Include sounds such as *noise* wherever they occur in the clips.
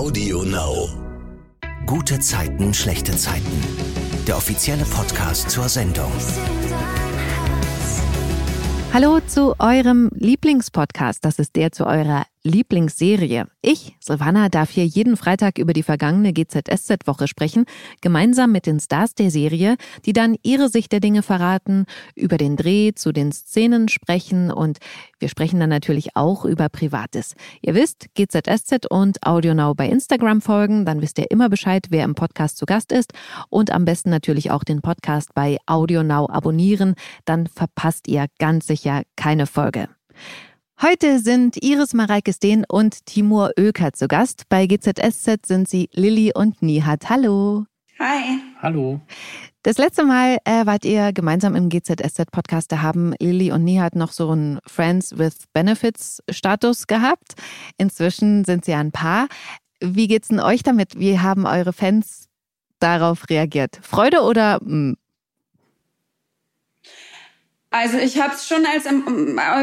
Audio Now. Gute Zeiten, schlechte Zeiten. Der offizielle Podcast zur Sendung. Hallo zu eurem Lieblingspodcast. Das ist der zu eurer Lieblingsserie. Ich, Silvana, darf hier jeden Freitag über die vergangene GZSZ-Woche sprechen, gemeinsam mit den Stars der Serie, die dann ihre Sicht der Dinge verraten, über den Dreh zu den Szenen sprechen und wir sprechen dann natürlich auch über Privates. Ihr wisst, GZSZ und AudioNow bei Instagram folgen, dann wisst ihr immer Bescheid, wer im Podcast zu Gast ist und am besten natürlich auch den Podcast bei AudioNow abonnieren, dann verpasst ihr ganz sicher keine Folge. Heute sind Iris Mareike Steen und Timur Oeker zu Gast. Bei GZSZ sind sie Lilly und Nihat. Hallo. Hi. Hallo. Das letzte Mal äh, wart ihr gemeinsam im GZSZ-Podcast. Da haben Lilly und Nihat noch so einen Friends with Benefits-Status gehabt. Inzwischen sind sie ein Paar. Wie geht's denn euch damit? Wie haben eure Fans darauf reagiert? Freude oder mh, Also ich habe es schon als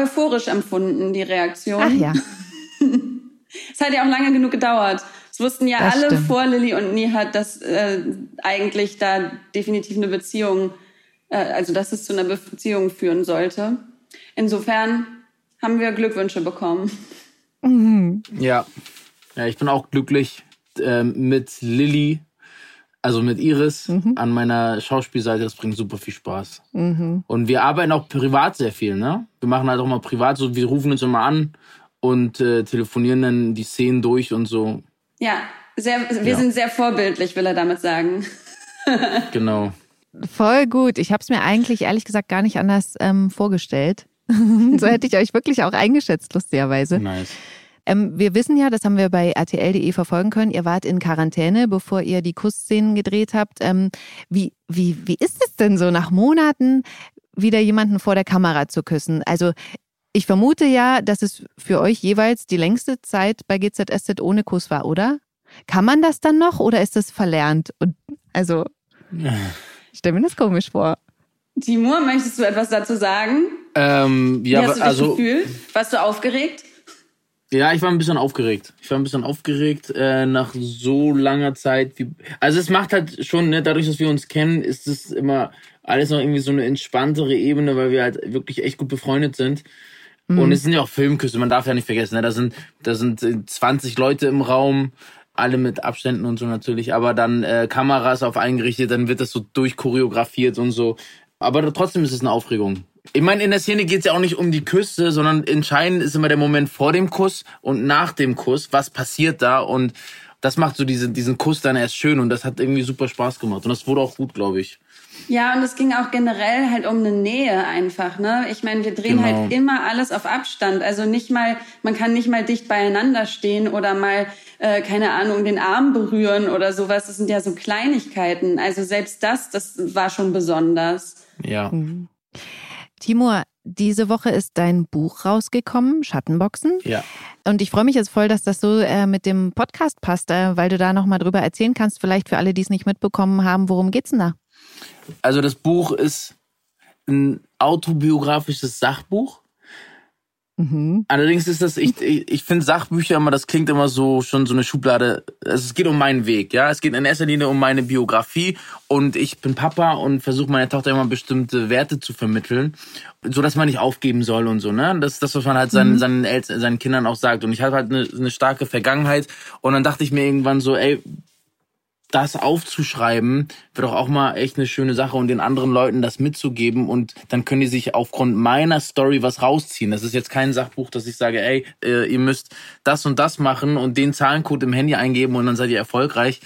euphorisch empfunden, die Reaktion. Ach ja. *laughs* es hat ja auch lange genug gedauert. Es wussten ja Das alle stimmt. vor Lilly und Nihat, dass äh, eigentlich da definitiv eine Beziehung, äh, also dass es zu einer Beziehung führen sollte. Insofern haben wir Glückwünsche bekommen. Ja. Ja, ich bin auch glücklich ähm, mit Lilly, also mit Iris an meiner Schauspielseite. Das bringt super viel Spaß. Und wir arbeiten auch privat sehr viel, ne? Wir machen halt auch mal privat so, wir rufen uns immer an und äh, telefonieren dann die Szenen durch und so. Ja, sehr, wir Ja. sind sehr vorbildlich, will er damit sagen. *laughs* Genau. Voll gut. Ich habe es mir eigentlich ehrlich gesagt gar nicht anders ähm, vorgestellt. *laughs* so hätte ich euch wirklich auch eingeschätzt, lustigerweise. Nice. Ähm, wir wissen ja, das haben wir bei RTL.de verfolgen können, ihr wart in Quarantäne, bevor ihr die Kussszenen gedreht habt. Ähm, wie, wie, wie ist es denn so, nach Monaten wieder jemanden vor der Kamera zu küssen? Also ich vermute ja, dass es für euch jeweils die längste Zeit bei GZSZ ohne Kuss war, oder? Kann man das dann noch oder ist das verlernt? Und also, *laughs* ich stelle mir das komisch vor. Timur, möchtest du etwas dazu sagen? Ähm, Wie ja, hast du dich also, gefühlt? Warst du aufgeregt? Ja, ich war ein bisschen aufgeregt. Ich war ein bisschen aufgeregt äh, nach so langer Zeit. Wie, also es macht halt schon, ne, dadurch, dass wir uns kennen, ist es immer alles noch irgendwie so eine entspanntere Ebene, weil wir halt wirklich echt gut befreundet sind. Und es sind ja auch Filmküsse, man darf ja nicht vergessen, ne? da sind da sind äh, 20 Leute im Raum, alle mit Abständen und so natürlich, aber dann äh, Kameras auf eingerichtet, dann wird das so durchchoreografiert und so. Aber trotzdem ist es eine Aufregung. Ich meine, in der Szene geht es ja auch nicht um die Küsse, sondern entscheidend ist immer der Moment vor dem Kuss und nach dem Kuss. Was passiert da? Und das macht so diese, diesen Kuss dann erst schön und das hat irgendwie super Spaß gemacht. Und das wurde auch gut, glaube ich. Ja, und es ging auch generell halt um eine Nähe einfach, ne? Ich meine, wir drehen Genau. halt immer alles auf Abstand. Also nicht mal, man kann nicht mal dicht beieinander stehen oder mal, äh, keine Ahnung, den Arm berühren oder sowas. Das sind ja so Kleinigkeiten. Also selbst das, das war schon besonders. Ja. Timur, diese Woche ist dein Buch rausgekommen, Schattenboxen. Ja. Und ich freue mich jetzt voll, dass das so äh, mit dem Podcast passt, äh, weil du da nochmal drüber erzählen kannst. Vielleicht für alle, die es nicht mitbekommen haben, worum geht's denn da? Also das Buch ist ein autobiografisches Sachbuch. Allerdings ist das, ich, ich, ich finde Sachbücher immer, das klingt immer so schon so eine Schublade. Also es geht um meinen Weg, ja. Es geht in erster Linie um meine Biografie und ich bin Papa und versuche meiner Tochter immer bestimmte Werte zu vermitteln, so dass man nicht aufgeben soll und so, ne? Das ist das, was man halt seinen, seinen, Eltern, seinen Kindern auch sagt. Und ich hatte halt eine, eine starke Vergangenheit und dann dachte ich mir irgendwann so, ey, das aufzuschreiben, wird doch auch mal echt eine schöne Sache und den anderen Leuten das mitzugeben und dann können die sich aufgrund meiner Story was rausziehen. Das ist jetzt kein Sachbuch, dass ich sage, ey, äh, ihr müsst das und das machen und den Zahlencode im Handy eingeben und dann seid ihr erfolgreich,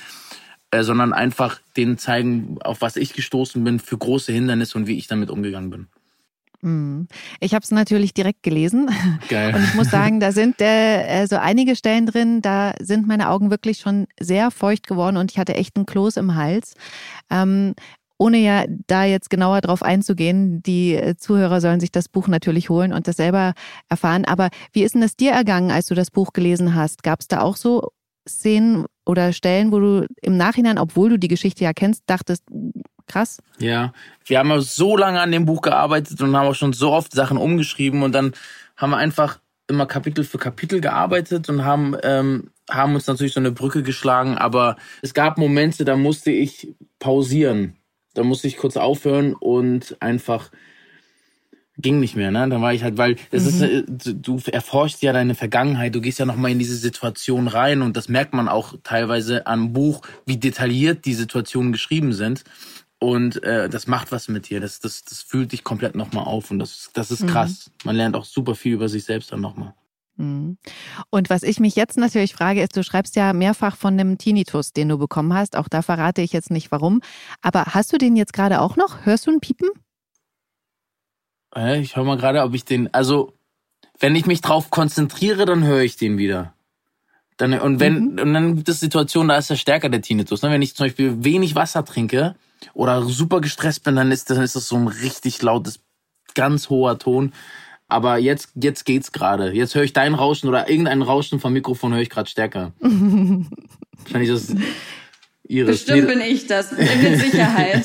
äh, sondern einfach denen zeigen, auf was ich gestoßen bin für große Hindernisse und wie ich damit umgegangen bin. Hm. Ich habe es natürlich direkt gelesen Geil. und ich muss sagen, da sind äh, äh, so einige Stellen drin, da sind meine Augen wirklich schon sehr feucht geworden und ich hatte echt einen Kloß im Hals. Ähm, ohne ja da jetzt genauer drauf einzugehen, die äh, Zuhörer sollen sich das Buch natürlich holen und das selber erfahren. Aber wie ist denn das dir ergangen, als du das Buch gelesen hast? Gab es da auch so Szenen oder Stellen, wo du im Nachhinein, obwohl du die Geschichte ja kennst, dachtest, krass? Ja, wir haben so lange an dem Buch gearbeitet und haben auch schon so oft Sachen umgeschrieben und dann haben wir einfach immer Kapitel für Kapitel gearbeitet und haben ähm, haben uns natürlich so eine Brücke geschlagen, aber es gab Momente, da musste ich pausieren. Da musste ich kurz aufhören und einfach ging nicht mehr, ne? Dann war ich halt, weil es mhm. ist, du erforschst ja deine Vergangenheit, du gehst ja nochmal in diese Situation rein und das merkt man auch teilweise am Buch, wie detailliert die Situationen geschrieben sind. Und äh, das macht was mit dir. Das, das, das fühlt dich komplett nochmal auf. Und das, das ist mhm. krass. Mhm. Man lernt auch super viel über sich selbst dann nochmal. Mhm. Und was ich mich jetzt natürlich frage, ist, du schreibst ja mehrfach von einem Tinnitus, den du bekommen hast. Auch da verrate ich jetzt nicht warum. Aber hast du den jetzt gerade auch noch? Hörst du ein Piepen? Äh, ich höre mal gerade, ob ich den. Also, wenn ich mich drauf konzentriere, dann höre ich den wieder. Dann, und wenn, mhm. und dann gibt es Situationen, da ist er stärker, der Tinnitus. Ne? Wenn ich zum Beispiel wenig Wasser trinke, oder super gestresst bin, dann ist, dann ist das so ein richtig lautes, ganz hoher Ton. Aber jetzt, jetzt geht's gerade. Jetzt höre ich dein Rauschen oder irgendein Rauschen vom Mikrofon höre ich gerade stärker. *laughs* Wahrscheinlich ist das Iris. Bestimmt bin ich das, mit Sicherheit.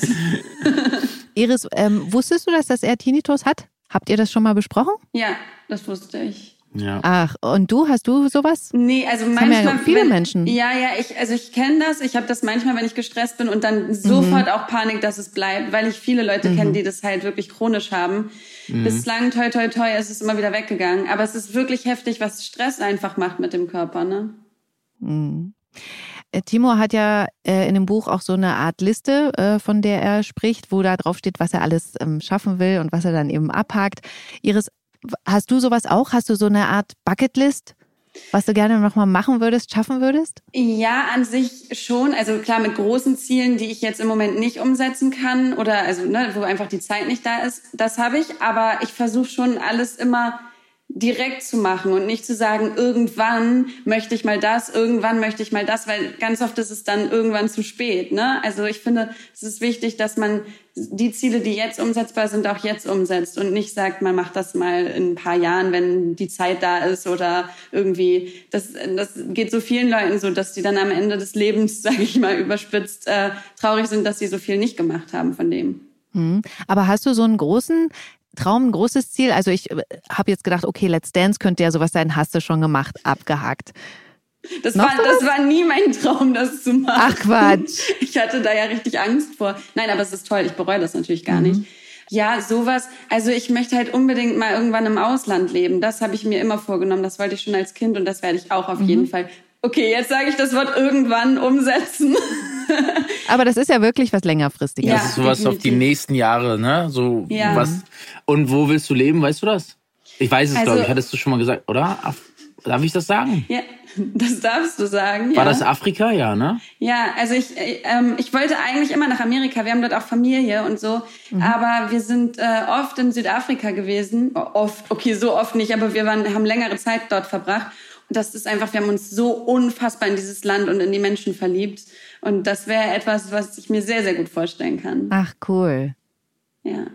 *laughs* Iris, ähm, wusstest du, dass das er Tinnitus hat? Habt ihr das schon mal besprochen? Ja, das wusste ich. Ja. Ach, und du, hast du sowas? Nee, also das manchmal. Haben ja viele wenn, Menschen. Ja, ja, ich, also ich kenne das. Ich habe das manchmal, wenn ich gestresst bin und dann sofort mhm. auch Panik, dass es bleibt, weil ich viele Leute mhm. kenne, die das halt wirklich chronisch haben. Mhm. Bislang, toi, toi, toi, ist es immer wieder weggegangen. Aber es ist wirklich heftig, was Stress einfach macht mit dem Körper, ne? Mhm. Äh, Timo hat ja äh, in dem Buch auch so eine Art Liste, äh, von der er spricht, wo da drauf steht, was er alles ähm, schaffen will und was er dann eben abhakt. Iris, Hast du sowas auch? Hast du so eine Art Bucketlist? Was du gerne nochmal machen würdest, schaffen würdest? Ja, an sich schon. Also klar, mit großen Zielen, die ich jetzt im Moment nicht umsetzen kann oder also ne, wo einfach die Zeit nicht da ist, das habe ich. Aber ich versuche schon alles immer direkt zu machen und nicht zu sagen, irgendwann möchte ich mal das, irgendwann möchte ich mal das, weil ganz oft ist es dann irgendwann zu spät. Ne? Also ich finde, es ist wichtig, dass man die Ziele, die jetzt umsetzbar sind, auch jetzt umsetzt und nicht sagt, man macht das mal in ein paar Jahren, wenn die Zeit da ist oder irgendwie. Das, das geht so vielen Leuten so, dass die dann am Ende des Lebens, *laughs* sage ich mal, überspitzt äh, traurig sind, dass sie so viel nicht gemacht haben von dem. Hm. Aber hast du so einen großen Traum, ein großes Ziel? Also ich äh, habe jetzt gedacht, okay, Let's Dance könnte ja sowas sein, hast du schon gemacht, abgehakt. Das war, das war nie mein Traum, das zu machen. Ach Quatsch. *laughs* Ich hatte da ja richtig Angst vor. Nein, aber es ist toll, ich bereue das natürlich gar mhm. nicht. Ja, sowas. Also ich möchte halt unbedingt mal irgendwann im Ausland leben. Das habe ich mir immer vorgenommen. Das wollte ich schon als Kind und das werde ich auch auf mhm. jeden Fall. Okay, jetzt sage ich das Wort irgendwann umsetzen. *laughs* *laughs* Aber das ist ja wirklich was längerfristiges. Ja, das ist sowas definitiv. auf die nächsten Jahre, ne? So ja. was. Und wo willst du leben? Weißt du das? Ich weiß es, also, glaube ich. Hattest du schon mal gesagt, oder? Darf ich das sagen? Ja, *laughs* das darfst du sagen. War ja. das Afrika, ja, ne? Ja, also ich, ähm, ich wollte eigentlich immer nach Amerika. Wir haben dort auch Familie und so. Mhm. Aber wir sind äh, oft in Südafrika gewesen. Oft, okay, so oft nicht, aber wir waren, haben längere Zeit dort verbracht. Und das ist einfach, wir haben uns so unfassbar in dieses Land und in die Menschen verliebt. Und das wäre etwas, was ich mir sehr, sehr gut vorstellen kann. Ach, cool. Ja.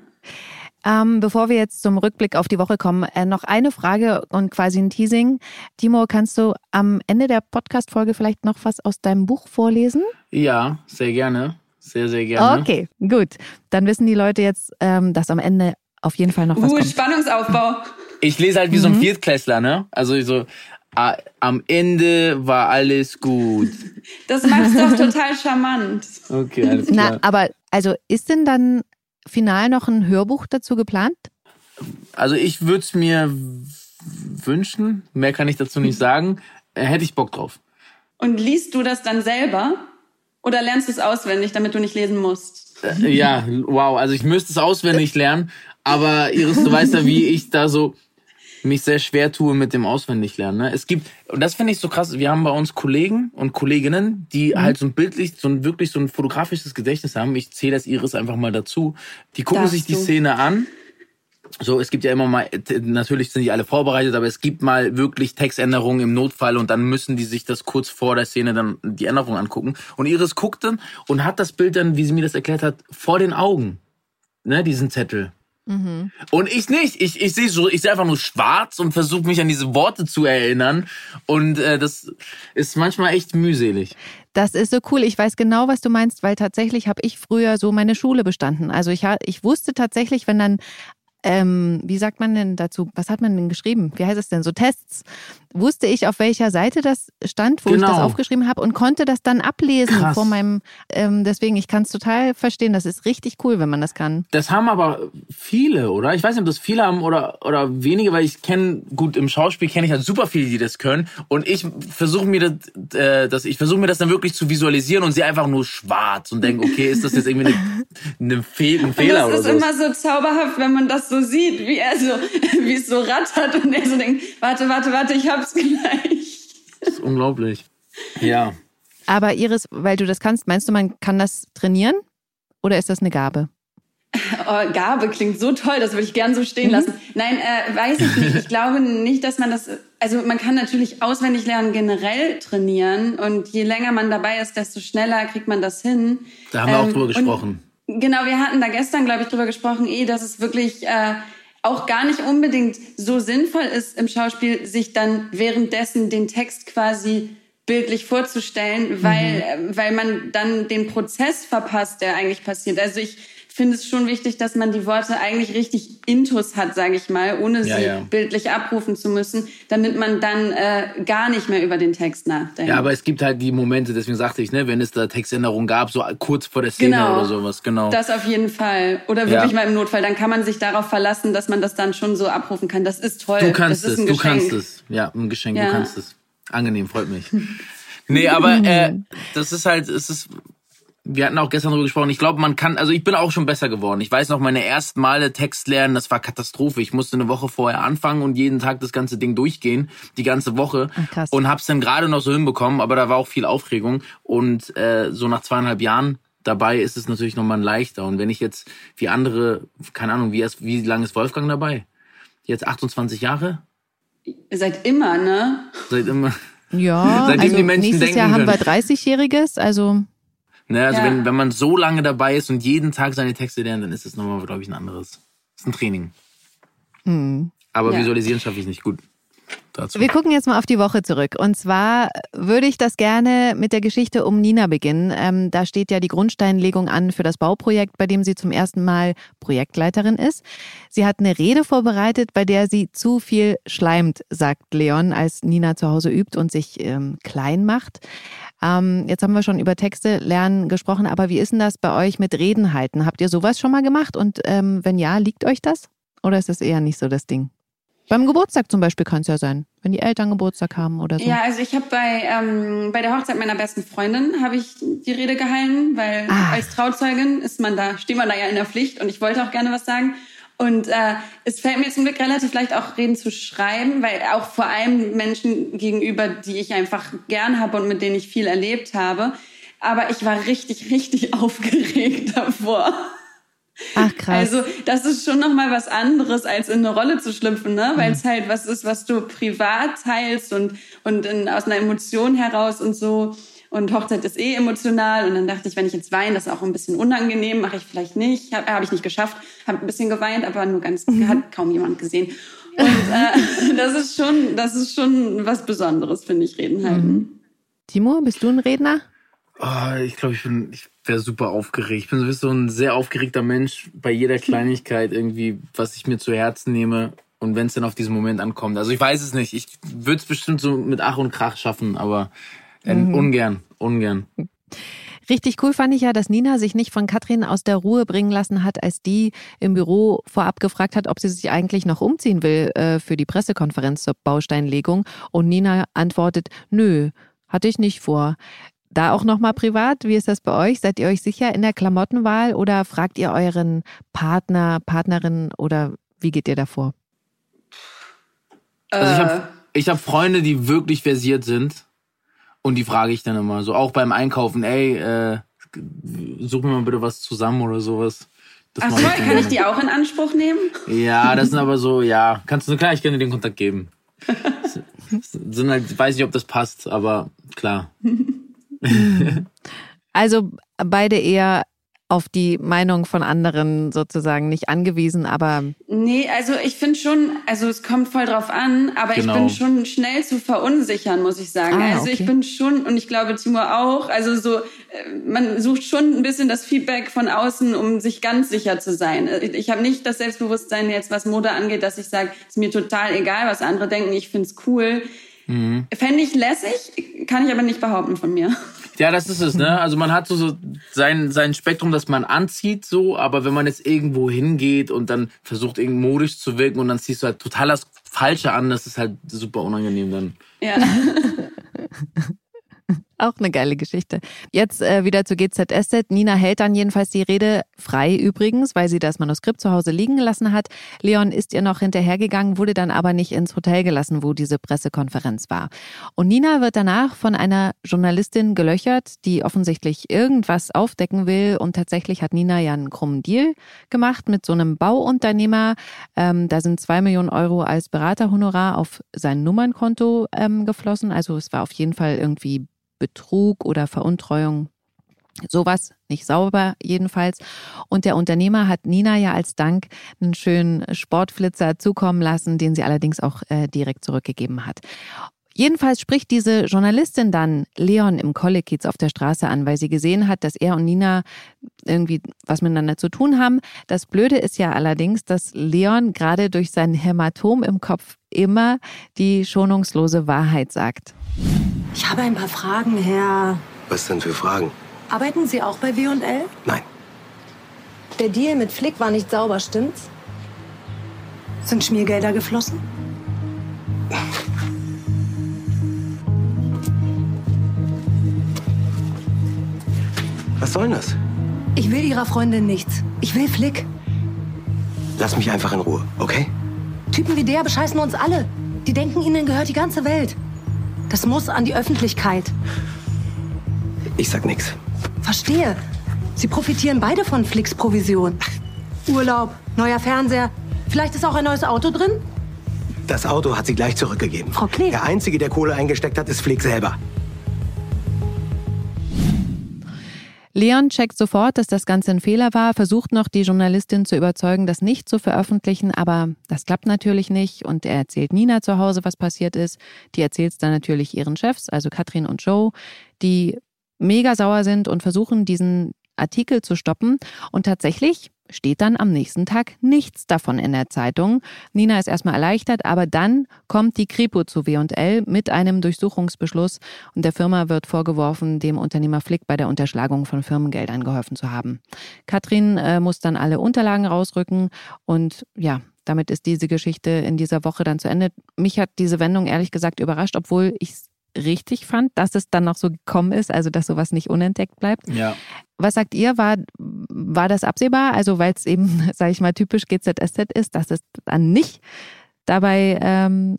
Ähm, bevor wir jetzt zum Rückblick auf die Woche kommen, äh, noch eine Frage und quasi ein Teasing. Timo, kannst du am Ende der Podcast-Folge vielleicht noch was aus deinem Buch vorlesen? Ja, sehr gerne. Sehr, sehr gerne. Okay, gut. Dann wissen die Leute jetzt, ähm, dass am Ende auf jeden Fall noch was uh, kommt. Spannungsaufbau. Ich lese halt wie mhm. so ein mhm. Viertklässler, ne? Also so, am Ende war alles gut. *laughs* Das macht doch total charmant. Okay, alles klar. Na, aber also ist denn dann final noch ein Hörbuch dazu geplant? Also ich würde es mir wünschen, mehr kann ich dazu nicht sagen. Äh, hätte ich Bock drauf. Und liest du das dann selber? Oder lernst du es auswendig, damit du nicht lesen musst? Äh, ja, wow. Also ich müsste es auswendig lernen. Aber Iris, du weißt ja, wie ich da so mich sehr schwer tue mit dem Auswendiglernen. Ne? Es gibt, und das finde ich so krass, wir haben bei uns Kollegen und Kolleginnen, die mhm. halt so ein bildlich, so ein wirklich so ein fotografisches Gedächtnis haben. Ich zähle das Iris einfach mal dazu. Die gucken Darfst sich die du? Szene an. So, es gibt ja immer mal, natürlich sind die alle vorbereitet, aber es gibt mal wirklich Textänderungen im Notfall und dann müssen die sich das kurz vor der Szene dann die Änderung angucken. Und Iris guckt dann und hat das Bild dann, wie sie mir das erklärt hat, vor den Augen. Ne, diesen Zettel. Mhm. Und ich nicht. Ich, ich sehe so, ich sehe einfach nur schwarz und versuche mich an diese Worte zu erinnern. Und äh, das ist manchmal echt mühselig. Das ist so cool. Ich weiß genau, was du meinst, weil tatsächlich habe ich früher so meine Schule bestanden. Also ich, ich wusste tatsächlich, wenn dann ähm, wie sagt man denn dazu, was hat man denn geschrieben? Wie heißt es denn? So Tests. Wusste ich, auf welcher Seite das stand, wo genau. ich das genau. aufgeschrieben habe und konnte das dann ablesen Krass. vor meinem, ähm, deswegen, ich kann es total verstehen. Das ist richtig cool, wenn man das kann. Das haben aber viele, oder? Ich weiß nicht, ob das viele haben oder, oder wenige, weil ich kenne, gut, im Schauspiel kenne ich halt super viele, die das können. Und ich versuche mir das, äh, das ich versuche mir das dann wirklich zu visualisieren und sehe einfach nur schwarz und denke, okay, ist das jetzt irgendwie eine, *laughs* eine Fe ein Fehler oder so? Das ist immer so zauberhaft, wenn man das so sieht, wie er so, *laughs* wie es so rattert und er so denkt, warte, warte, warte, ich hab's gleich. Das ist unglaublich. Ja. Aber Iris, weil du das kannst, meinst du, man kann das trainieren? Oder ist das eine Gabe? Oh, Gabe klingt so toll, das würde ich gern so stehen mhm. lassen. Nein, äh, weiß ich nicht. Ich glaube nicht, dass man das. Also man kann natürlich auswendig lernen generell trainieren und je länger man dabei ist, desto schneller kriegt man das hin. Da haben wir ähm, auch drüber gesprochen. Genau, wir hatten da gestern, glaube ich, drüber gesprochen, eh, dass es wirklich äh, auch gar nicht unbedingt so sinnvoll ist im Schauspiel, sich dann währenddessen den Text quasi bildlich vorzustellen, weil, mhm. weil man dann den Prozess verpasst, der eigentlich passiert. Also ich finde es schon wichtig, dass man die Worte eigentlich richtig intus hat, sage ich mal, ohne sie ja, ja. bildlich abrufen zu müssen, damit man dann äh, gar nicht mehr über den Text nachdenkt. Ja, aber es gibt halt die Momente, deswegen sagte ich, ne, wenn es da Textänderungen gab, so kurz vor der Szene genau, oder sowas, genau. Das auf jeden Fall. Oder wirklich ja. mal im Notfall, dann kann man sich darauf verlassen, dass man das dann schon so abrufen kann. Das ist toll. Du kannst es, du kannst es. Ja, ein Geschenk, du kannst es. Angenehm, freut mich. *laughs* nee, aber äh, das ist halt, es ist wir hatten auch gestern darüber gesprochen. Ich glaube, man kann, also ich bin auch schon besser geworden. Ich weiß noch, meine ersten Male Text lernen, das war Katastrophe. Ich musste eine Woche vorher anfangen und jeden Tag das ganze Ding durchgehen, die ganze Woche. Ach, und hab's dann gerade noch so hinbekommen, aber da war auch viel Aufregung. Und äh, so nach zweieinhalb Jahren dabei ist es natürlich nochmal leichter. Und wenn ich jetzt wie andere, keine Ahnung, wie, erst, wie lange ist Wolfgang dabei? Jetzt 28 Jahre? Seit immer, ne? Seit immer. Ja, *laughs* Seitdem also die Menschen nächstes denken Jahr haben wir 30-Jähriges, also Ne, also ja. wenn, wenn man so lange dabei ist und jeden Tag seine Texte lernt, dann ist das nochmal, glaube ich, ein anderes. Das ist ein Training. Mhm. Aber ja. visualisieren schaffe ich nicht gut. Dazu. Wir gucken jetzt mal auf die Woche zurück. Und zwar würde ich das gerne mit der Geschichte um Nina beginnen. Ähm, da steht ja die Grundsteinlegung an für das Bauprojekt, bei dem sie zum ersten Mal Projektleiterin ist. Sie hat eine Rede vorbereitet, bei der sie zu viel schleimt, sagt Leon, als Nina zu Hause übt und sich ähm, klein macht. Ähm, jetzt haben wir schon über Texte lernen gesprochen, aber wie ist denn das bei euch mit Reden halten? Habt ihr sowas schon mal gemacht? Und ähm, wenn ja, liegt euch das? Oder ist das eher nicht so das Ding? Beim Geburtstag zum Beispiel kann es ja sein, wenn die Eltern Geburtstag haben oder so. Ja, also ich habe bei, ähm, bei der Hochzeit meiner besten Freundin habe ich die Rede gehalten, weil ah. als Trauzeugin ist man da, steht man da ja in der Pflicht und ich wollte auch gerne was sagen. Und äh, es fällt mir zum Glück relativ leicht, auch Reden zu schreiben, weil auch vor allem Menschen gegenüber, die ich einfach gern habe und mit denen ich viel erlebt habe. Aber ich war richtig, richtig *laughs* aufgeregt davor. Ach krass. Also das ist schon noch mal was anderes, als in eine Rolle zu schlüpfen, ne? Weil es mhm. halt was ist, was du privat teilst und und in, aus einer Emotion heraus und so. Und Hochzeit ist eh emotional. Und dann dachte ich, wenn ich jetzt weine, das ist auch ein bisschen unangenehm, mache ich vielleicht nicht. Habe hab ich nicht geschafft. Habe ein bisschen geweint, aber nur ganz, mhm. hat kaum jemand gesehen. Und äh, *laughs* das ist schon, das ist schon was Besonderes, finde ich, Reden halten. Mhm. Timo, bist du ein Redner? Oh, ich glaube, ich bin, ich wäre super aufgeregt. Ich bin sowieso ein sehr aufgeregter Mensch bei jeder Kleinigkeit irgendwie, was ich mir zu Herzen nehme. Und wenn es dann auf diesen Moment ankommt. Also ich weiß es nicht. Ich würde es bestimmt so mit Ach und Krach schaffen, aber mhm. Ungern, ungern. Richtig cool fand ich ja, dass Nina sich nicht von Katrin aus der Ruhe bringen lassen hat, als die im Büro vorab gefragt hat, ob sie sich eigentlich noch umziehen will äh, für die Pressekonferenz zur Bausteinlegung. Und Nina antwortet, nö, hatte ich nicht vor. Da auch nochmal privat, wie ist das bei euch? Seid ihr euch sicher in der Klamottenwahl oder fragt ihr euren Partner, Partnerin oder wie geht ihr davor? Also ich habe ich hab Freunde, die wirklich versiert sind und die frage ich dann immer so, auch beim Einkaufen, ey, äh, such mir mal bitte was zusammen oder sowas. Das Ach so, ich kann ich die auch in Anspruch nehmen? Ja, das sind aber so, ja, kannst du, klar, ich kann dir den Kontakt geben. *laughs* sind halt, weiß nicht, ob das passt, aber klar. *laughs* also beide eher auf die Meinung von anderen sozusagen nicht angewiesen, aber. Nee, also ich finde schon, also es kommt voll drauf an, aber genau. ich bin schon schnell zu verunsichern, muss ich sagen. Ah, also okay. ich bin schon, und ich glaube Timur auch, also so, äh, man sucht schon ein bisschen das Feedback von außen, um sich ganz sicher zu sein. Ich habe nicht das Selbstbewusstsein jetzt, was Mode angeht, dass ich sage, ist mir total egal, was andere denken, ich find's cool. Mhm. Fände ich lässig, kann ich aber nicht behaupten von mir. Ja, das ist es, ne? *laughs* Also man hat so, so sein, sein Spektrum, das man anzieht, so, aber wenn man jetzt irgendwo hingeht und dann versucht, irgendwie modisch zu wirken und dann ziehst du halt total das Falsche an, das ist halt super unangenehm dann. Ja. *laughs* Auch eine geile Geschichte. Jetzt äh, wieder zu GZSZ. Nina hält dann jedenfalls die Rede frei übrigens, weil sie das Manuskript zu Hause liegen gelassen hat. Leon ist ihr noch hinterhergegangen, wurde dann aber nicht ins Hotel gelassen, wo diese Pressekonferenz war. Und Nina wird danach von einer Journalistin gelöchert, die offensichtlich irgendwas aufdecken will. Und tatsächlich hat Nina ja einen krummen Deal gemacht mit so einem Bauunternehmer. Ähm, da sind zwei Millionen Euro als Beraterhonorar auf sein Nummernkonto ähm, geflossen. Also es war auf jeden Fall irgendwie Betrug oder Veruntreuung. Sowas nicht sauber jedenfalls. Und der Unternehmer hat Nina ja als Dank einen schönen Sportflitzer zukommen lassen, den sie allerdings auch äh, direkt zurückgegeben hat. Jedenfalls spricht diese Journalistin dann Leon im Kollekiez auf der Straße an, weil sie gesehen hat, dass er und Nina irgendwie was miteinander zu tun haben. Das Blöde ist ja allerdings, dass Leon gerade durch sein Hämatom im Kopf immer die schonungslose Wahrheit sagt. Ich habe ein paar Fragen, Herr. Was denn für Fragen? Arbeiten Sie auch bei W&L? Nein. Der Deal mit Flick war nicht sauber, stimmt's? Sind Schmiergelder geflossen? *laughs* Was soll das? Ich will Ihrer Freundin nichts. Ich will Flick. Lass mich einfach in Ruhe, okay? Typen wie der bescheißen uns alle. Die denken, ihnen gehört die ganze Welt. Das muss an die Öffentlichkeit. Ich sag nichts. Verstehe. Sie profitieren beide von Flicks Provision. Urlaub, neuer Fernseher. Vielleicht ist auch ein neues Auto drin? Das Auto hat sie gleich zurückgegeben. Frau Klee. Der Einzige, der Kohle eingesteckt hat, ist Flick selber. Leon checkt sofort, dass das Ganze ein Fehler war, versucht noch die Journalistin zu überzeugen, das nicht zu veröffentlichen, aber das klappt natürlich nicht und er erzählt Nina zu Hause, was passiert ist. Die erzählt es dann natürlich ihren Chefs, also Katrin und Joe, die mega sauer sind und versuchen, diesen Artikel zu stoppen. Und tatsächlich steht dann am nächsten Tag nichts davon in der Zeitung. Nina ist erstmal erleichtert, aber dann kommt die Kripo zu W&L mit einem Durchsuchungsbeschluss und der Firma wird vorgeworfen, dem Unternehmer Flick bei der Unterschlagung von Firmengeldern geholfen zu haben. Katrin äh, muss dann alle Unterlagen rausrücken und ja, damit ist diese Geschichte in dieser Woche dann zu Ende. Mich hat diese Wendung ehrlich gesagt überrascht, obwohl ich richtig fand, dass es dann noch so gekommen ist, also dass sowas nicht unentdeckt bleibt. Ja. Was sagt ihr, war, war das absehbar? Also weil es eben, *laughs* sage ich mal, typisch GZSZ ist, dass es dann nicht dabei ähm,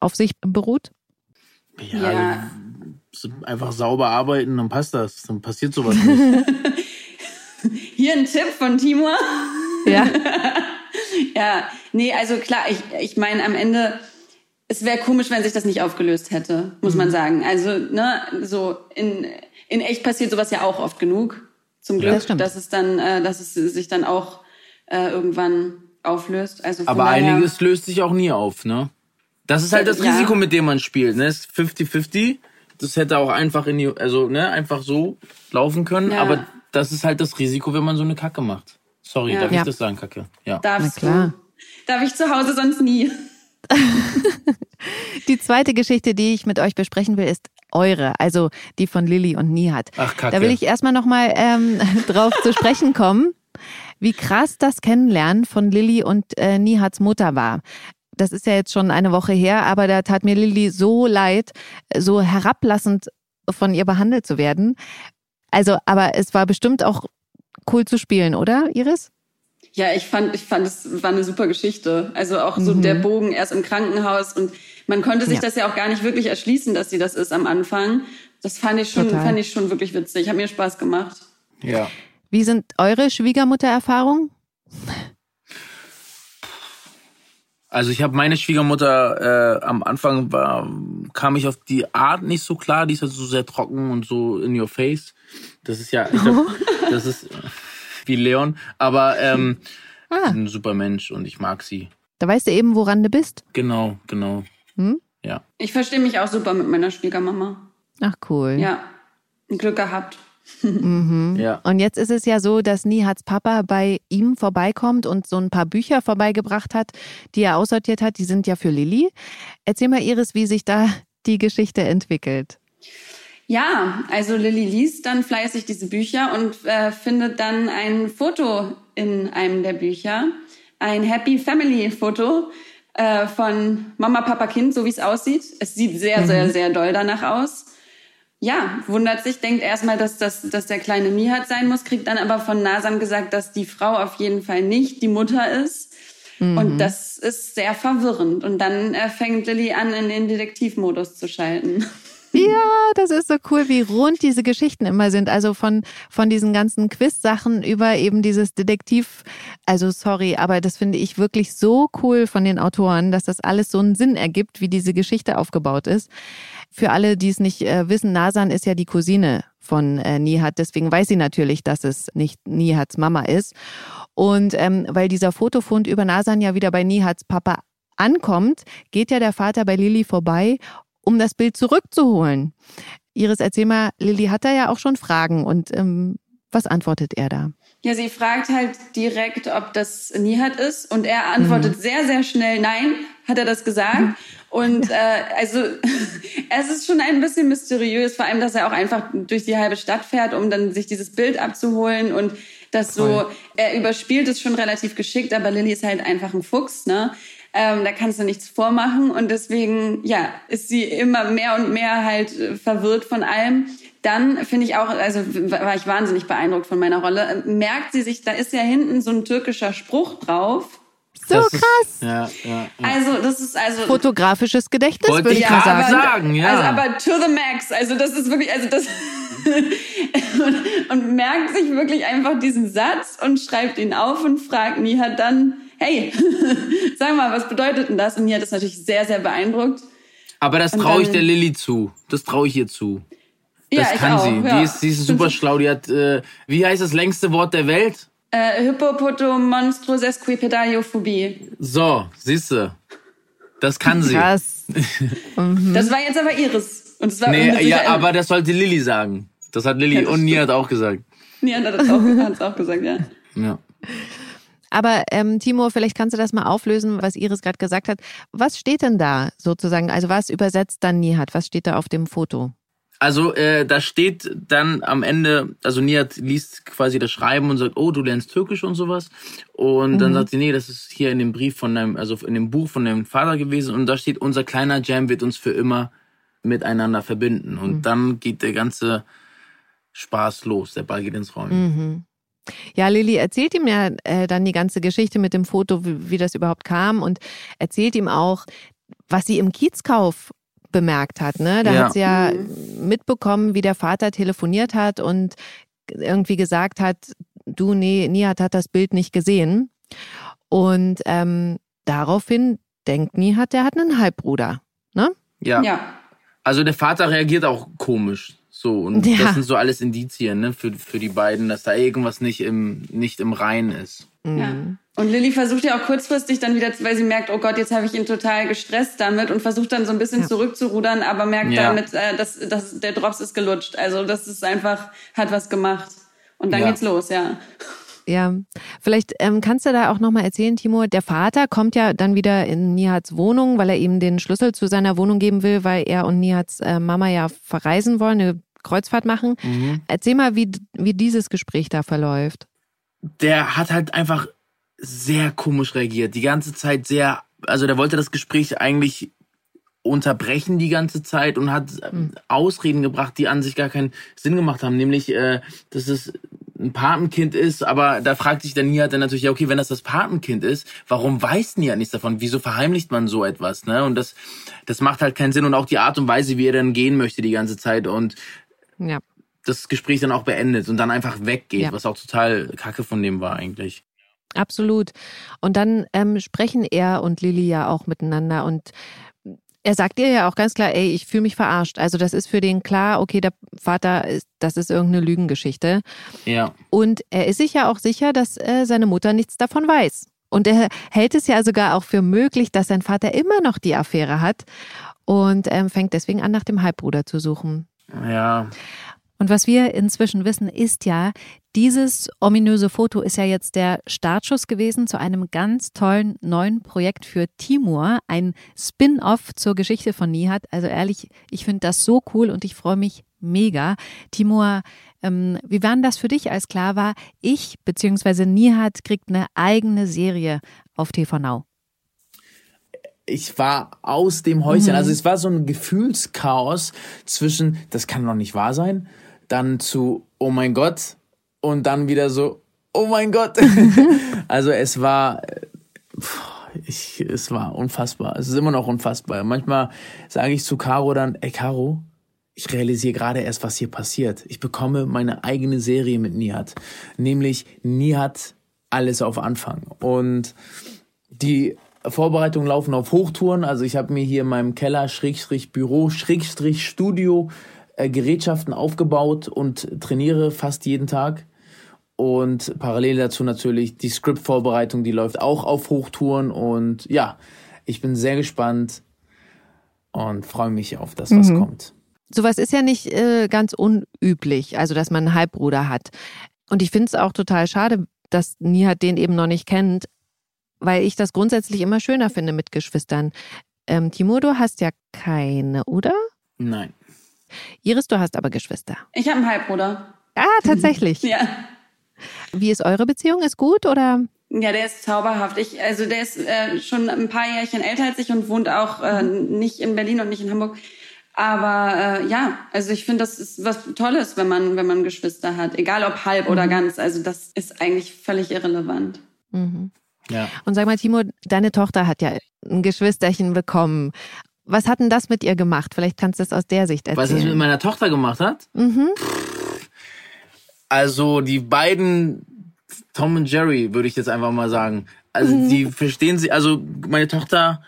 auf sich beruht? Ja, ja. einfach sauber arbeiten, dann passt das. Dann passiert sowas nicht. *laughs* Hier ein Tipp von Timur. Ja. *laughs* ja, nee, also klar, ich, ich meine, am Ende es wäre komisch, wenn sich das nicht aufgelöst hätte, muss mhm. man sagen. Also, ne, so in, in echt passiert sowas ja auch oft genug. Zum Glück, ja, dass es dann, äh, dass es sich dann auch äh, irgendwann auflöst. Also Aber daher, einiges löst sich auch nie auf, ne? Das ist halt das ja. Risiko, mit dem man spielt, ne? Es ist 50-50. Das hätte auch einfach in die, also, ne, einfach so laufen können. Ja. Aber das ist halt das Risiko, wenn man so eine Kacke macht. Sorry, darf ich das sagen, Kacke? Ja. Darfst klar. Du. Darf ich zu Hause sonst nie. *laughs* die zweite Geschichte, die ich mit euch besprechen will, ist eure, also die von Lilly und Nihat. Ach, Kacke. Da will ich erstmal nochmal ähm, *laughs* drauf zu sprechen kommen, wie krass das Kennenlernen von Lilly und äh, Nihats Mutter war. Das ist ja jetzt schon eine Woche her, aber da tat mir Lilly so leid, so herablassend von ihr behandelt zu werden. Also, aber es war bestimmt auch cool zu spielen, oder, Iris? Ja, ich fand, ich fand, es war eine super Geschichte. Also auch so mhm. der Bogen erst im Krankenhaus und man konnte sich ja. das ja auch gar nicht wirklich erschließen, dass sie das ist am Anfang. Das fand ich schon, Total. fand ich schon wirklich witzig. Hat mir Spaß gemacht. Ja. Wie sind eure Schwiegermuttererfahrungen? Also ich habe meine Schwiegermutter äh, am Anfang war, kam ich auf die Art nicht so klar. Die ist halt so sehr trocken und so in your face. Das ist ja, ich glaub, *laughs* das ist wie Leon. Aber ähm, ah. ein super Mensch und ich mag sie. Da weißt du eben, woran du bist. Genau, genau. Hm? Ja. Ich verstehe mich auch super mit meiner Schwiegermama. Ach cool. Ja, Glück gehabt. *laughs* Mhm. Ja. Und jetzt ist es ja so, dass Nihats Papa bei ihm vorbeikommt und so ein paar Bücher vorbeigebracht hat, die er aussortiert hat. Die sind ja für Lilly. Erzähl mal, Iris, wie sich da die Geschichte entwickelt. Ja, also Lilly liest dann fleißig diese Bücher und äh, findet dann ein Foto in einem der Bücher, ein Happy Family Foto äh, von Mama, Papa, Kind, so wie es aussieht. Es sieht sehr, mhm. sehr, sehr doll danach aus ja, wundert sich, denkt erstmal, dass das dass der kleine Nihat sein muss, kriegt dann aber von Nasan gesagt, dass die Frau auf jeden Fall nicht die Mutter ist. Mhm. Und das ist sehr verwirrend. Und dann äh, fängt Lilly an, in den Detektivmodus zu schalten. Ja, das ist so cool, wie rund diese Geschichten immer sind. Also von, von diesen ganzen Quiz-Sachen über eben dieses Detektiv. Also sorry, aber das finde ich wirklich so cool von den Autoren, dass das alles so einen Sinn ergibt, wie diese Geschichte aufgebaut ist. Für alle, die es nicht äh, wissen, Nasan ist ja die Cousine von äh, Nihat. Deswegen weiß sie natürlich, dass es nicht Nihats Mama ist. Und ähm, weil dieser Fotofund über Nasan ja wieder bei Nihats Papa ankommt, geht ja der Vater bei Lilly vorbei, um das Bild zurückzuholen. Iris, erzähl mal, Lilly hat da ja auch schon Fragen und ähm, was antwortet er da? Ja, sie fragt halt direkt, ob das Nihat ist und er antwortet mhm. sehr, sehr schnell, nein, hat er das gesagt. Mhm. Und äh, also *laughs* es ist schon ein bisschen mysteriös, vor allem, dass er auch einfach durch die halbe Stadt fährt, um dann sich dieses Bild abzuholen und das so, er überspielt es schon relativ geschickt, aber Lilly ist halt einfach ein Fuchs, ne? Ähm, da kannst du nichts vormachen und deswegen, ja, ist sie immer mehr und mehr halt äh, verwirrt von allem. Dann finde ich auch, also war ich wahnsinnig beeindruckt von meiner Rolle, merkt sie sich, da ist ja hinten so ein türkischer Spruch drauf so das krass. Ist, ja, ja, ja. Also, das ist also. Fotografisches Gedächtnis, würde ich ja, sagen. sagen. Ja. Also, aber to the max. Also, das ist wirklich, also das. *laughs* und, und merkt sich wirklich einfach diesen Satz und schreibt ihn auf und fragt Nihat dann, hey, *laughs* sag mal, was bedeutet denn das? Und Nihat ist natürlich sehr, sehr beeindruckt. Aber das traue ich der Lilly zu. Das traue ich ihr zu. Das ja, kann auch, sie. Ja. Die, ist, die ist *laughs* super schlau. Die hat, äh, wie heißt das längste Wort der Welt? Äh, Hippopotomonstrosesquipedaliophobie. So, siehste. Das kann sie. Krass. *laughs* Mhm. Das war jetzt aber ihres. Und das war nee, ja, aber das sollte Lilly sagen. Das hat Lilly ja, und Nia hat auch gesagt. Nia hat es auch, auch gesagt, ja. Ja. Aber ähm, Timo, vielleicht kannst du das mal auflösen, was Iris gerade gesagt hat. Was steht denn da sozusagen? Also was übersetzt dann Nihat? Was steht da auf dem Foto? Also äh, da steht dann am Ende, also Nihat liest quasi das Schreiben und sagt, oh, du lernst Türkisch und sowas. Und mhm. dann sagt sie, nee, das ist hier in dem Brief von deinem, also in dem Buch von deinem Vater gewesen. Und da steht, unser kleiner Jam wird uns für immer miteinander verbinden. Und mhm. dann geht der ganze Spaß los. Der Ball geht ins Rollen. Mhm. Ja, Lilly erzählt ihm ja äh, dann die ganze Geschichte mit dem Foto, wie, wie das überhaupt kam und erzählt ihm auch, was sie im Kiezkauf bemerkt hat. Ne? Da ja. hat sie ja mhm. mitbekommen, wie der Vater telefoniert hat und irgendwie gesagt hat, du, nee, Nihat hat das Bild nicht gesehen. Und ähm, daraufhin denkt Nihat, der hat einen Halbbruder. Ne? Ja. ja. Also der Vater reagiert auch komisch. So, und ja. das sind so alles Indizien ne, für, für die beiden, dass da irgendwas nicht im, nicht im Reinen ist. Mhm. Ja. Und Lilly versucht ja auch kurzfristig dann wieder, weil sie merkt, oh Gott, jetzt habe ich ihn total gestresst damit und versucht dann so ein bisschen ja. zurückzurudern, aber merkt ja. damit, äh, dass, dass der Drops ist gelutscht. Also das ist einfach, hat was gemacht. Und dann ja. geht's los, ja. Ja, vielleicht ähm, kannst du da auch nochmal erzählen, Timo. Der Vater kommt ja dann wieder in Nihats Wohnung, weil er ihm den Schlüssel zu seiner Wohnung geben will, weil er und Nihats äh, Mama ja verreisen wollen, eine Kreuzfahrt machen. Mhm. Erzähl mal, wie, wie dieses Gespräch da verläuft. Der hat halt einfach sehr komisch reagiert. Die ganze Zeit sehr, also der wollte das Gespräch eigentlich unterbrechen die ganze Zeit und hat mhm. Ausreden gebracht, die an sich gar keinen Sinn gemacht haben. Nämlich, äh, dass es ein Patenkind ist, aber da fragt sich dann Nihat dann natürlich, ja, okay, wenn das das Patenkind ist, warum weiß Nihat nichts davon? Wieso verheimlicht man so etwas? Ne? Und das, das macht halt keinen Sinn. Und auch die Art und Weise, wie er dann gehen möchte die ganze Zeit und ja. das Gespräch dann auch beendet und dann einfach weggeht, ja. was auch total kacke von dem war eigentlich. Absolut. Und dann ähm, sprechen er und Lilly ja auch miteinander und Er sagt ihr ja auch ganz klar, ey, ich fühle mich verarscht. Also das ist für den klar, okay, der Vater, ist, das ist irgendeine Lügengeschichte. Ja. Und er ist sich ja auch sicher, dass äh, seine Mutter nichts davon weiß. Und er hält es ja sogar auch für möglich, dass sein Vater immer noch die Affäre hat und ähm, fängt deswegen an, nach dem Halbbruder zu suchen. Ja. Und was wir inzwischen wissen, ist ja, dieses ominöse Foto ist ja jetzt der Startschuss gewesen zu einem ganz tollen neuen Projekt für Timur, ein Spin-off zur Geschichte von Nihat. Also ehrlich, ich finde das so cool und ich freue mich mega. Timur, ähm, wie war denn das für dich, als klar war, ich bzw. Nihat kriegt eine eigene Serie auf TV Now? Ich war aus dem Häuschen. Mhm. Also es war so ein Gefühlschaos zwischen, das kann doch nicht wahr sein, dann zu, oh mein Gott, und dann wieder so, oh mein Gott. *laughs* also es war, ich, es war unfassbar. Es ist immer noch unfassbar. Manchmal sage ich zu Caro dann, ey Caro, ich realisiere gerade erst, was hier passiert. Ich bekomme meine eigene Serie mit Nihat. Nämlich Nihat alles auf Anfang. Und die Vorbereitungen laufen auf Hochtouren. Also ich habe mir hier in meinem Keller, Schrägstrich Büro, Schrägstrich Studio äh, Gerätschaften aufgebaut und trainiere fast jeden Tag. Und parallel dazu natürlich die Script-Vorbereitung, die läuft auch auf Hochtouren. Und ja, ich bin sehr gespannt und freue mich auf das, was mhm. kommt. Sowas ist ja nicht äh, ganz unüblich, also dass man einen Halbbruder hat. Und ich finde es auch total schade, dass Nihat den eben noch nicht kennt, weil ich das grundsätzlich immer schöner finde mit Geschwistern. Ähm, Timur, du hast ja keine, oder? Nein. Iris, du hast aber Geschwister. Ich habe einen Halbbruder. Ah, tatsächlich. *laughs* ja. Wie ist eure Beziehung? Ist gut oder? Ja, der ist zauberhaft. Ich, also der ist äh, schon ein paar Jährchen älter als ich und wohnt auch äh, nicht in Berlin und nicht in Hamburg. Aber äh, ja, also ich finde, das ist was Tolles, wenn man, wenn man Geschwister hat, egal ob halb mhm. oder ganz. Also das ist eigentlich völlig irrelevant. Mhm. Ja. Und sag mal, Timo, deine Tochter hat ja ein Geschwisterchen bekommen. Was hat denn das mit ihr gemacht? Vielleicht kannst du es aus der Sicht erzählen. Was es mit meiner Tochter gemacht hat? Mhm. Also die beiden Tom und Jerry, würde ich jetzt einfach mal sagen. Also mhm. die verstehen sie, also meine Tochter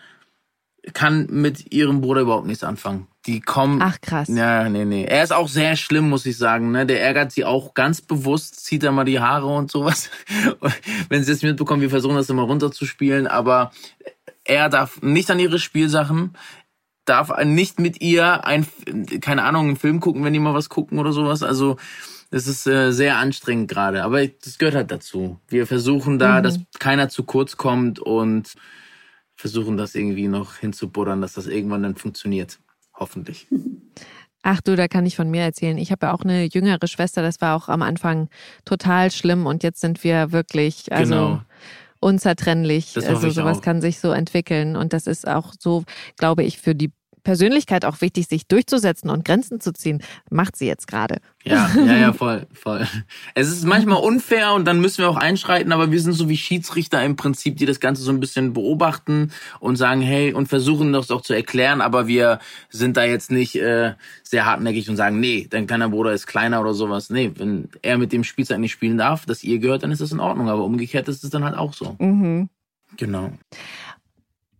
kann mit ihrem Bruder überhaupt nichts anfangen. Die kommen. Ach krass. Ja, nee, nee. Er ist auch sehr schlimm, muss ich sagen. Ne? Der ärgert sie auch ganz bewusst, zieht da mal die Haare und sowas. *laughs* Wenn sie es mitbekommen, wir versuchen das immer runterzuspielen, aber er darf nicht an ihre Spielsachen darf nicht mit ihr ein, keine Ahnung, einen Film gucken, wenn die mal was gucken oder sowas. Also es ist äh, sehr anstrengend gerade, aber das gehört halt dazu. Wir versuchen da, mhm. dass keiner zu kurz kommt und versuchen das irgendwie noch hinzubuddern, dass das irgendwann dann funktioniert. Hoffentlich. *laughs* Ach du, da kann ich von mir erzählen. Ich habe ja auch eine jüngere Schwester, das war auch am Anfang total schlimm und jetzt sind wir wirklich, also genau unzertrennlich. Also sowas auch. kann sich so entwickeln. Und das ist auch so, glaube ich, für die Persönlichkeit auch wichtig, sich durchzusetzen und Grenzen zu ziehen. Macht sie jetzt gerade. Ja, ja, ja, *laughs* voll, voll. Es ist manchmal unfair und dann müssen wir auch einschreiten, aber wir sind so wie Schiedsrichter im Prinzip, die das Ganze so ein bisschen beobachten und sagen, hey, und versuchen das auch zu erklären, aber wir sind da jetzt nicht äh, sehr hartnäckig und sagen, nee, dein kleiner Bruder ist kleiner oder sowas. Nee, wenn er mit dem Spielzeug nicht spielen darf, das ihr gehört, dann ist das in Ordnung. Aber umgekehrt ist es dann halt auch so. Mhm. Genau.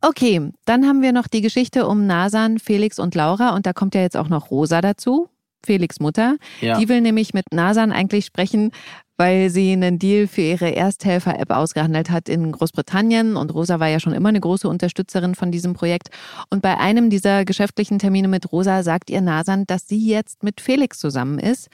Okay, dann haben wir noch die Geschichte um Nasan, Felix und Laura und da kommt ja jetzt auch noch Rosa dazu. Felix Mutter. Ja. Die will nämlich mit Nasan eigentlich sprechen, weil sie einen Deal für ihre Ersthelfer-App ausgehandelt hat in Großbritannien. Und Rosa war ja schon immer eine große Unterstützerin von diesem Projekt. Und bei einem dieser geschäftlichen Termine mit Rosa sagt ihr Nasan, dass sie jetzt mit Felix zusammen ist.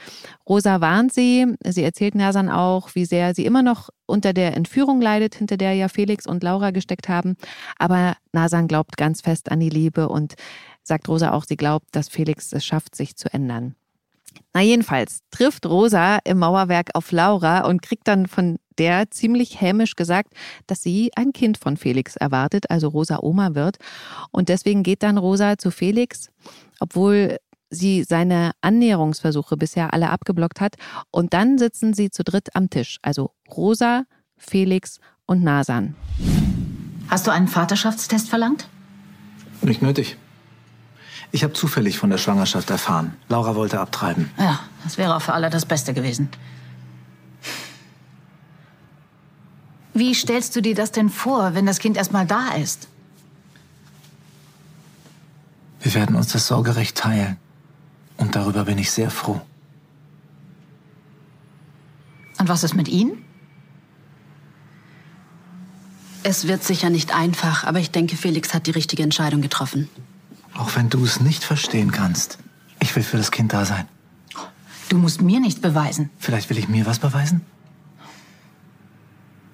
Rosa warnt sie. Sie erzählt Nasan auch, wie sehr sie immer noch unter der Entführung leidet, hinter der ja Felix und Laura gesteckt haben. Aber Nasan glaubt ganz fest an die Liebe und sagt Rosa auch, sie glaubt, dass Felix es schafft, sich zu ändern. Na jedenfalls trifft Rosa im Mauerwerk auf Laura und kriegt dann von der ziemlich hämisch gesagt, dass sie ein Kind von Felix erwartet, also Rosa Oma wird. Und deswegen geht dann Rosa zu Felix, obwohl sie seine Annäherungsversuche bisher alle abgeblockt hat. Und dann sitzen sie zu dritt am Tisch, also Rosa, Felix und Nasan. Hast du einen Vaterschaftstest verlangt? Nicht nötig. Ich habe zufällig von der Schwangerschaft erfahren. Laura wollte abtreiben. Ja, das wäre auch für alle das Beste gewesen. Wie stellst du dir das denn vor, wenn das Kind erst mal da ist? Wir werden uns das Sorgerecht teilen. Und darüber bin ich sehr froh. Und was ist mit Ihnen? Es wird sicher nicht einfach, aber ich denke, Felix hat die richtige Entscheidung getroffen. Auch wenn du es nicht verstehen kannst. Ich will für das Kind da sein. Du musst mir nichts beweisen. Vielleicht will ich mir was beweisen?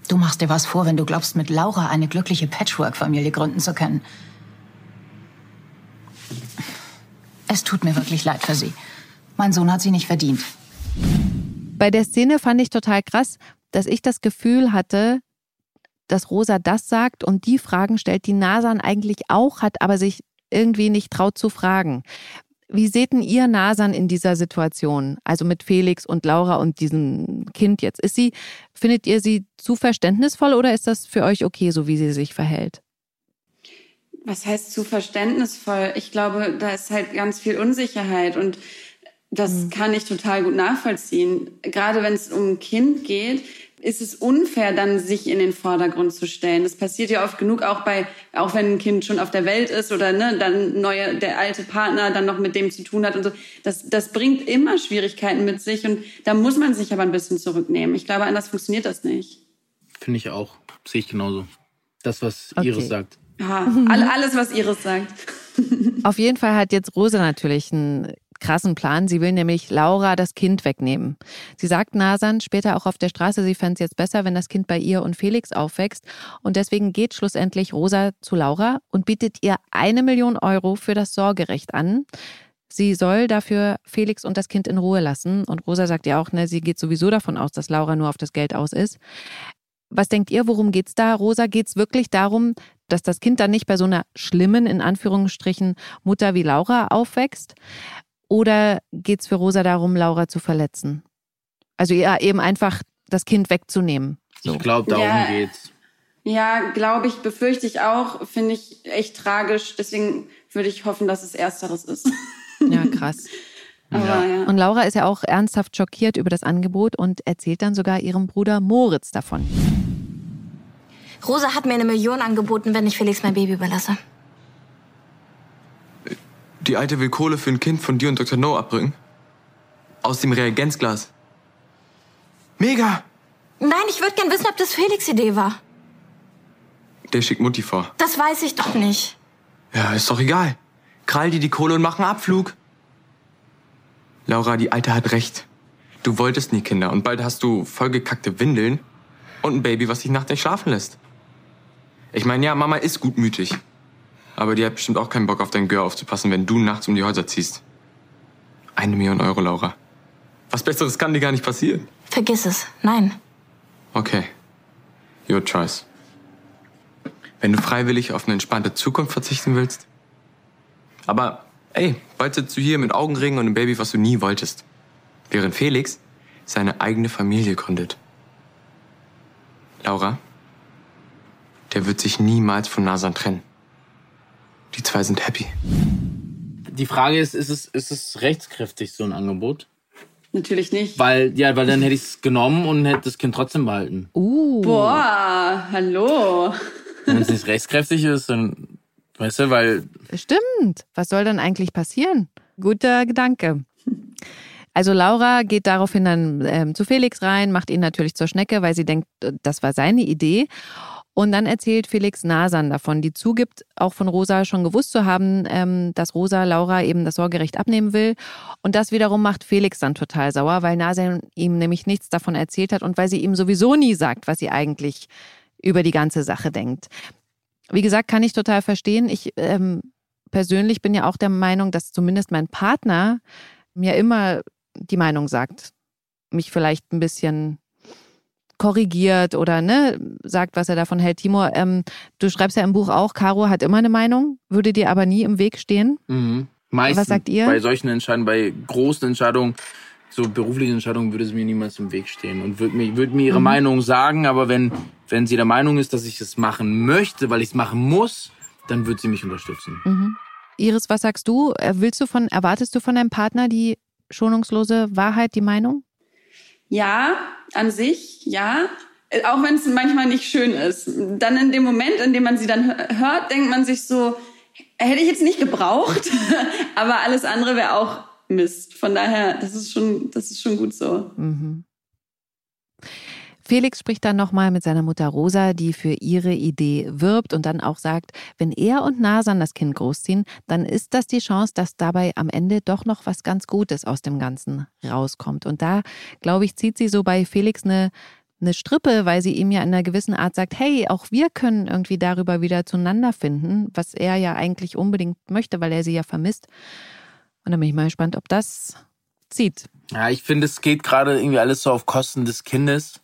Du machst dir was vor, wenn du glaubst, mit Laura eine glückliche Patchwork-Familie gründen zu können. Es tut mir wirklich leid für sie. Mein Sohn hat sie nicht verdient. Bei der Szene fand ich total krass, dass ich das Gefühl hatte, dass Rosa das sagt und die Fragen stellt, die Nasan eigentlich auch hat, aber sich irgendwie nicht traut zu fragen. Wie seht denn ihr Nasan in dieser Situation? Also mit Felix und Laura und diesem Kind jetzt. Ist sie, findet ihr sie zu verständnisvoll oder ist das für euch okay, so wie sie sich verhält? Was heißt zu verständnisvoll? Ich glaube, da ist halt ganz viel Unsicherheit und das mhm. kann ich total gut nachvollziehen. Gerade wenn es um ein Kind geht, ist es unfair, dann sich in den Vordergrund zu stellen. Das passiert ja oft genug, auch bei, auch wenn ein Kind schon auf der Welt ist oder ne, dann neue, der alte Partner dann noch mit dem zu tun hat und so. Das, das bringt immer Schwierigkeiten mit sich und da muss man sich aber ein bisschen zurücknehmen. Ich glaube, anders funktioniert das nicht. Finde ich auch. Sehe ich genauso. Das, was okay. Iris sagt. Ja, alles, was Iris sagt. Auf jeden Fall hat jetzt Rosa natürlich einen krassen Plan. Sie will nämlich Laura das Kind wegnehmen. Sie sagt Nasan später auch auf der Straße, sie fände es jetzt besser, wenn das Kind bei ihr und Felix aufwächst. Und deswegen geht schlussendlich Rosa zu Laura und bietet ihr eine Million Euro für das Sorgerecht an. Sie soll dafür Felix und das Kind in Ruhe lassen. Und Rosa sagt ja auch, ne, sie geht sowieso davon aus, dass Laura nur auf das Geld aus ist. Was denkt ihr, worum geht's da? Rosa, geht's wirklich darum, dass das Kind dann nicht bei so einer schlimmen, in Anführungsstrichen, Mutter wie Laura aufwächst? Oder geht es für Rosa darum, Laura zu verletzen? Also ja, eben einfach das Kind wegzunehmen. So. Ich glaube, darum ja, geht's. Ja, glaube ich, befürchte ich auch. Finde ich echt tragisch. Deswegen würde ich hoffen, dass es Ersteres ist. *laughs* Ja, krass. *laughs* Aber, ja. Und Laura ist ja auch ernsthaft schockiert über das Angebot und erzählt dann sogar ihrem Bruder Moritz davon. Rosa hat mir eine Million angeboten, wenn ich Felix mein Baby überlasse. Die Alte will Kohle für ein Kind von dir und Dr. No abbringen. Aus dem Reagenzglas. Mega! Nein, ich würde gern wissen, ob das Felix' Idee war. Der schickt Mutti vor. Das weiß ich doch nicht. Ja, ist doch egal. Krall dir die Kohle und mach einen Abflug. Laura, die Alte hat recht. Du wolltest nie Kinder und bald hast du vollgekackte Windeln und ein Baby, was dich nachts nicht schlafen lässt. Ich meine, ja, Mama ist gutmütig. Aber die hat bestimmt auch keinen Bock auf dein Gör aufzupassen, wenn du nachts um die Häuser ziehst. Eine Million Euro, Laura. Was Besseres kann dir gar nicht passieren. Vergiss es. Nein. Okay. Your choice. Wenn du freiwillig auf eine entspannte Zukunft verzichten willst. Aber, ey, bald sitzt du hier mit Augenringen und einem Baby, was du nie wolltest. Während Felix seine eigene Familie gründet. Laura, der wird sich niemals von Nasan trennen. Die zwei sind happy. Die Frage ist, ist es, ist es rechtskräftig, so ein Angebot? Natürlich nicht. Weil, ja, weil dann hätte ich es genommen und hätte das Kind trotzdem behalten. Uh. Boah, hallo. Wenn es nicht rechtskräftig ist, dann, weißt du, weil. Stimmt. Was soll dann eigentlich passieren? Guter Gedanke. Also Laura geht daraufhin dann ähm, zu Felix rein, macht ihn natürlich zur Schnecke, weil sie denkt, das war seine Idee. Und dann erzählt Felix Nasan davon, die zugibt, auch von Rosa schon gewusst zu haben, ähm, dass Rosa Laura eben das Sorgerecht abnehmen will. Und das wiederum macht Felix dann total sauer, weil Nasan ihm nämlich nichts davon erzählt hat und weil sie ihm sowieso nie sagt, was sie eigentlich über die ganze Sache denkt. Wie gesagt, kann ich total verstehen. Ich ähm, persönlich bin ja auch der Meinung, dass zumindest mein Partner mir immer die Meinung sagt, mich vielleicht ein bisschen korrigiert oder ne, sagt, was er davon hält. Timo, ähm, du schreibst ja im Buch auch, Caro hat immer eine Meinung, würde dir aber nie im Weg stehen. Mhm. Meistens. Was sagt ihr? Bei solchen Entscheidungen, bei großen Entscheidungen, so beruflichen Entscheidungen würde sie mir niemals im Weg stehen und würde mir, würde mir ihre mhm. Meinung sagen, aber wenn, wenn sie der Meinung ist, dass ich es machen möchte, weil ich es machen muss, dann wird sie mich unterstützen. Mhm. Iris, was sagst du? Äh, willst du von, erwartest du von deinem Partner die schonungslose Wahrheit, die Meinung? Ja, an sich, ja. Auch wenn es manchmal nicht schön ist. Dann in dem Moment, in dem man sie dann hört, denkt man sich so, Hätte ich jetzt nicht gebraucht, *laughs* aber alles andere wäre auch Mist. Von daher, das ist schon, das ist schon gut so. Mhm. Felix spricht dann nochmal mit seiner Mutter Rosa, die für ihre Idee wirbt und dann auch sagt, wenn er und Nasan das Kind großziehen, dann ist das die Chance, dass dabei am Ende doch noch was ganz Gutes aus dem Ganzen rauskommt. Und da, glaube ich, zieht sie so bei Felix eine, eine Strippe, weil sie ihm ja in einer gewissen Art sagt, hey, auch wir können irgendwie darüber wieder zueinander finden, was er ja eigentlich unbedingt möchte, weil er sie ja vermisst. Und dann bin ich mal gespannt, ob das zieht. Ja, ich finde, es geht gerade irgendwie alles so auf Kosten des Kindes.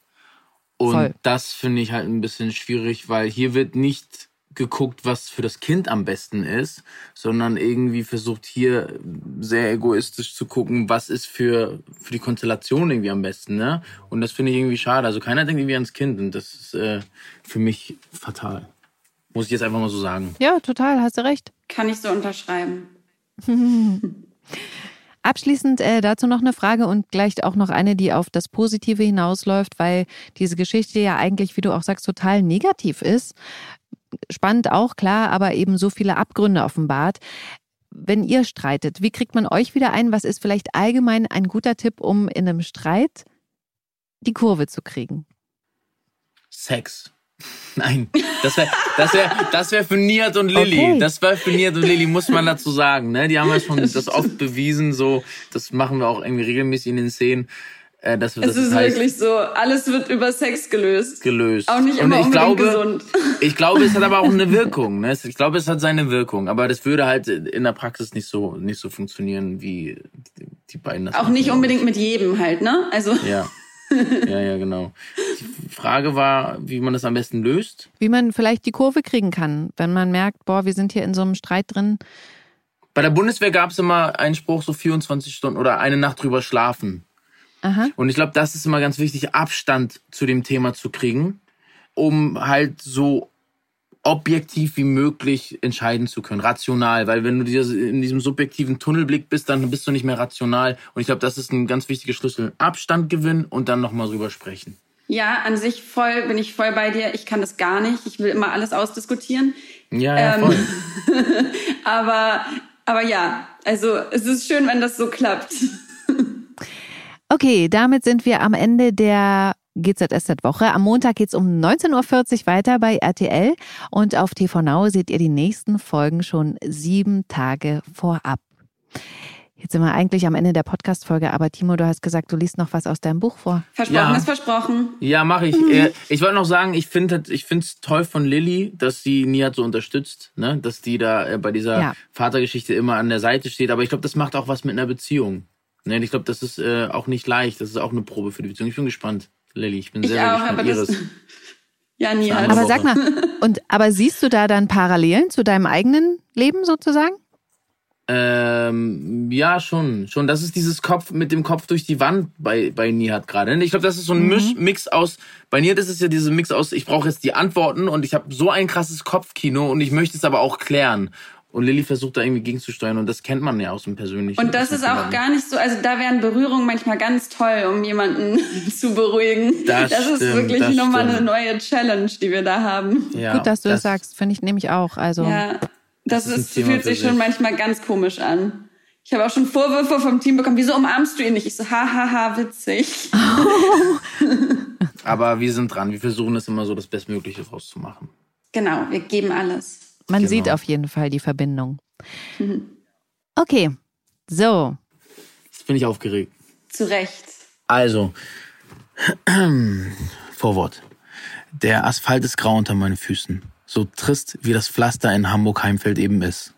Und Voll. das finde ich halt ein bisschen schwierig, weil hier wird nicht geguckt, was für das Kind am besten ist, sondern irgendwie versucht hier sehr egoistisch zu gucken, was ist für, für die Konstellation irgendwie am besten, ne? Und das finde ich irgendwie schade. Also keiner denkt irgendwie ans Kind und das ist äh, für mich fatal. Muss ich jetzt einfach mal so sagen. Ja, total, hast du recht. Kann ich so unterschreiben. *laughs* Abschließend äh, dazu noch eine Frage und gleich auch noch eine, die auf das Positive hinausläuft, weil diese Geschichte ja eigentlich, wie du auch sagst, total negativ ist. Spannend auch, klar, aber eben so viele Abgründe offenbart. Wenn ihr streitet, wie kriegt man euch wieder ein? Was ist vielleicht allgemein ein guter Tipp, um in einem Streit die Kurve zu kriegen? Sex. Nein, das wäre das wär, das wär für Nihat und Lilly. Okay. Das wäre für Nihat und Lilly, muss man dazu sagen. Ne? Die haben ja schon das oft bewiesen, so, das machen wir auch irgendwie regelmäßig in den Szenen. Äh, dass wir, Es das ist heißt, wirklich so, alles wird über Sex gelöst. gelöst. Auch nicht Und immer ich unbedingt glaube, gesund. *laughs* Ich glaube, es hat aber auch eine *laughs* Wirkung. Ne? Ich glaube, es hat seine Wirkung. Aber das würde halt in der Praxis nicht so, nicht so funktionieren, wie die, die beiden das Auch machen. nicht unbedingt mit jedem halt, ne? Also Ja. *laughs* Ja, ja, genau. Die Frage war, wie man das am besten löst. Wie man vielleicht die Kurve kriegen kann, wenn man merkt, boah, wir sind hier in so einem Streit drin. Bei der Bundeswehr gab es immer einen Spruch, so 24 Stunden oder eine Nacht drüber schlafen. Aha. Und ich glaube, das ist immer ganz wichtig, Abstand zu dem Thema zu kriegen, um halt so objektiv wie möglich entscheiden zu können, rational, weil wenn du in diesem subjektiven Tunnelblick bist, dann bist du nicht mehr rational. Und ich glaube, das ist ein ganz wichtiger Schlüssel. Abstand gewinnen und dann nochmal drüber sprechen. Ja, an sich voll, bin ich voll bei dir. Ich kann das gar nicht. Ich will immer alles ausdiskutieren. Ja, ja, Ähm, voll. *laughs* Aber, aber ja, also es ist schön, wenn das so klappt. *laughs* Okay, damit sind wir am Ende der GZSZ-Woche. Am Montag geht's um 19.40 Uhr weiter bei RTL und auf TV Now seht ihr die nächsten Folgen schon sieben Tage vorab. Jetzt sind wir eigentlich am Ende der Podcast-Folge, aber Timo, du hast gesagt, du liest noch was aus deinem Buch vor. Versprochen Ja. ist versprochen. Ja, mache ich. Äh, Ich wollte noch sagen, ich finde ich find's toll von Lilly, dass sie Nihat so unterstützt, ne? dass die da äh, bei dieser Ja. Vatergeschichte immer an der Seite steht. Aber ich glaube, das macht auch was mit einer Beziehung. Ne? Ich glaube, das ist äh, auch nicht leicht. Das ist auch eine Probe für die Beziehung. Ich bin gespannt, Lilly. Ich bin Ich sehr, sehr auch, gespannt. aber das- Iris. *laughs* Ja, nie. Andere Aber sag Woche. mal, und aber siehst du da dann Parallelen zu deinem eigenen Leben sozusagen? Ähm, ja, schon. Schon. Das ist dieses Kopf mit dem Kopf durch die Wand bei, bei Nihat gerade. ne? Ich glaube, das ist so ein Misch, Mix aus. Bei Nihat ist es ja dieser Mix aus, ich brauche jetzt die Antworten und ich habe so ein krasses Kopfkino und ich möchte es aber auch klären. Und Lilly versucht da irgendwie gegenzusteuern und das kennt man ja aus dem persönlichen. Und das dem ist auch gar nicht so, also da wären Berührungen manchmal ganz toll, um jemanden *laughs* zu beruhigen. Das ist stimmt, wirklich das nochmal eine stimmt. neue Challenge, die wir da haben. Ja, Gut, dass du das, sagst, finde ich nämlich auch. Also Ja, das, Das ist ist, fühlt sich schon manchmal ganz komisch an. Ich habe auch schon Vorwürfe vom Team bekommen, wieso umarmst du ihn nicht? Ich so, hahaha, witzig. *laughs* Aber wir sind dran. Wir versuchen es immer so das Bestmögliche rauszumachen. genau, wir geben alles. man Genau. sieht auf jeden Fall die Verbindung. Okay, so. Jetzt bin ich aufgeregt. Zu Recht. Also, *clears throat* Vorwort. Der Asphalt ist grau unter meinen Füßen. So trist, wie das Pflaster in Hamburg-Heimfeld eben ist.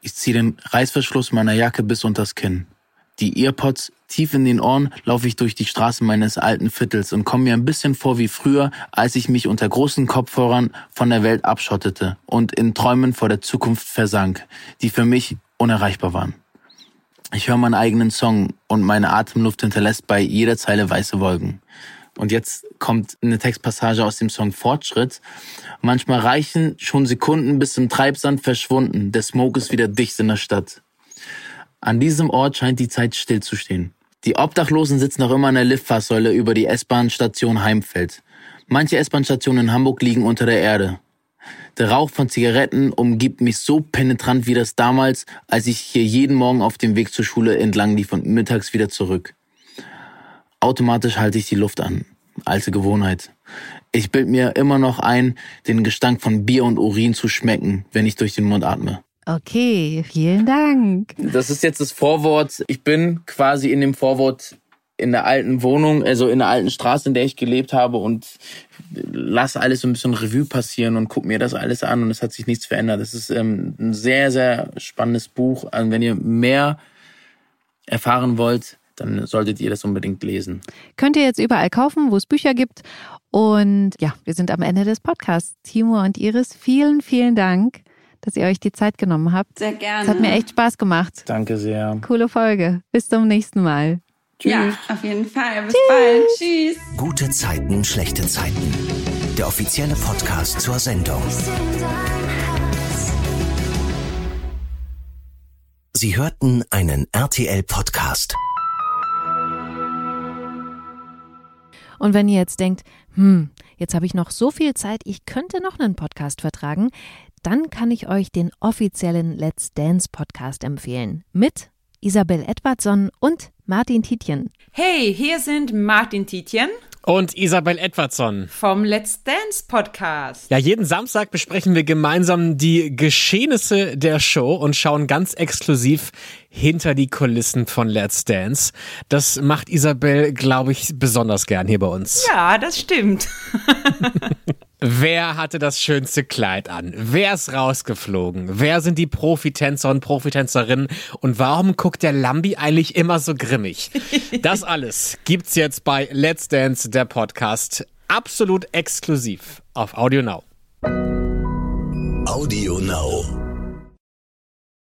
Ich ziehe den Reißverschluss meiner Jacke bis unters Kinn. Die Earpods tief in den Ohren laufe ich durch die Straßen meines alten Viertels und komme mir ein bisschen vor wie früher, als ich mich unter großen Kopfhörern von der Welt abschottete und in Träumen vor der Zukunft versank, die für mich unerreichbar waren. Ich höre meinen eigenen Song und meine Atemluft hinterlässt bei jeder Zeile weiße Wolken. Und jetzt kommt eine Textpassage aus dem Song Fortschritt. Manchmal reichen schon Sekunden bis zum Treibsand verschwunden. Der Smoke ist wieder dicht in der Stadt. An diesem Ort scheint die Zeit stillzustehen. Die Obdachlosen sitzen noch immer an der Liftfahrsäule über die S-Bahn-Station Heimfeld. Manche S-Bahn-Stationen in Hamburg liegen unter der Erde. Der Rauch von Zigaretten umgibt mich so penetrant wie das damals, als ich hier jeden Morgen auf dem Weg zur Schule entlang lief und mittags wieder zurück. Automatisch halte ich die Luft an. Alte Gewohnheit. Ich bild mir immer noch ein, den Gestank von Bier und Urin zu schmecken, wenn ich durch den Mund atme. Okay, vielen Dank. Das ist jetzt das Vorwort. Ich bin quasi in dem Vorwort in der alten Wohnung, also in der alten Straße, in der ich gelebt habe und lasse alles so ein bisschen Revue passieren und guck mir das alles an und es hat sich nichts verändert. Das ist ähm, ein sehr, sehr spannendes Buch. Also wenn ihr mehr erfahren wollt, dann solltet ihr das unbedingt lesen. Könnt ihr jetzt überall kaufen, wo es Bücher gibt. Und ja, wir sind am Ende des Podcasts. Timo und Iris, vielen, vielen Dank, dass ihr euch die Zeit genommen habt. Sehr gerne. Es hat mir echt Spaß gemacht. Danke sehr. Coole Folge. Bis zum nächsten Mal. Tschüss. Ja, auf jeden Fall. Bis Tschüss. bald. Tschüss. Gute Zeiten, schlechte Zeiten. Der offizielle Podcast zur Sendung. Sie hörten einen RTL-Podcast. Und wenn ihr jetzt denkt, hm, jetzt habe ich noch so viel Zeit, ich könnte noch einen Podcast vertragen, dann kann ich euch den offiziellen Let's Dance Podcast empfehlen. Mit Isabel Edwardson und Martin Tietjen. Hey, hier sind Martin Tietjen und Isabel Edwardson vom Let's Dance Podcast. Ja, jeden Samstag besprechen wir gemeinsam die Geschehnisse der Show und schauen ganz exklusiv hinter die Kulissen von Let's Dance. Das macht Isabel, glaube ich, besonders gern hier bei uns. Ja, das stimmt. *laughs* Wer hatte das schönste Kleid an? Wer ist rausgeflogen? Wer sind die Profitänzer und Profitänzerinnen? Und warum guckt der Lambi eigentlich immer so grimmig? *laughs* Das alles gibt's jetzt bei Let's Dance, der Podcast. Absolut exklusiv auf Audio Now. Audio Now.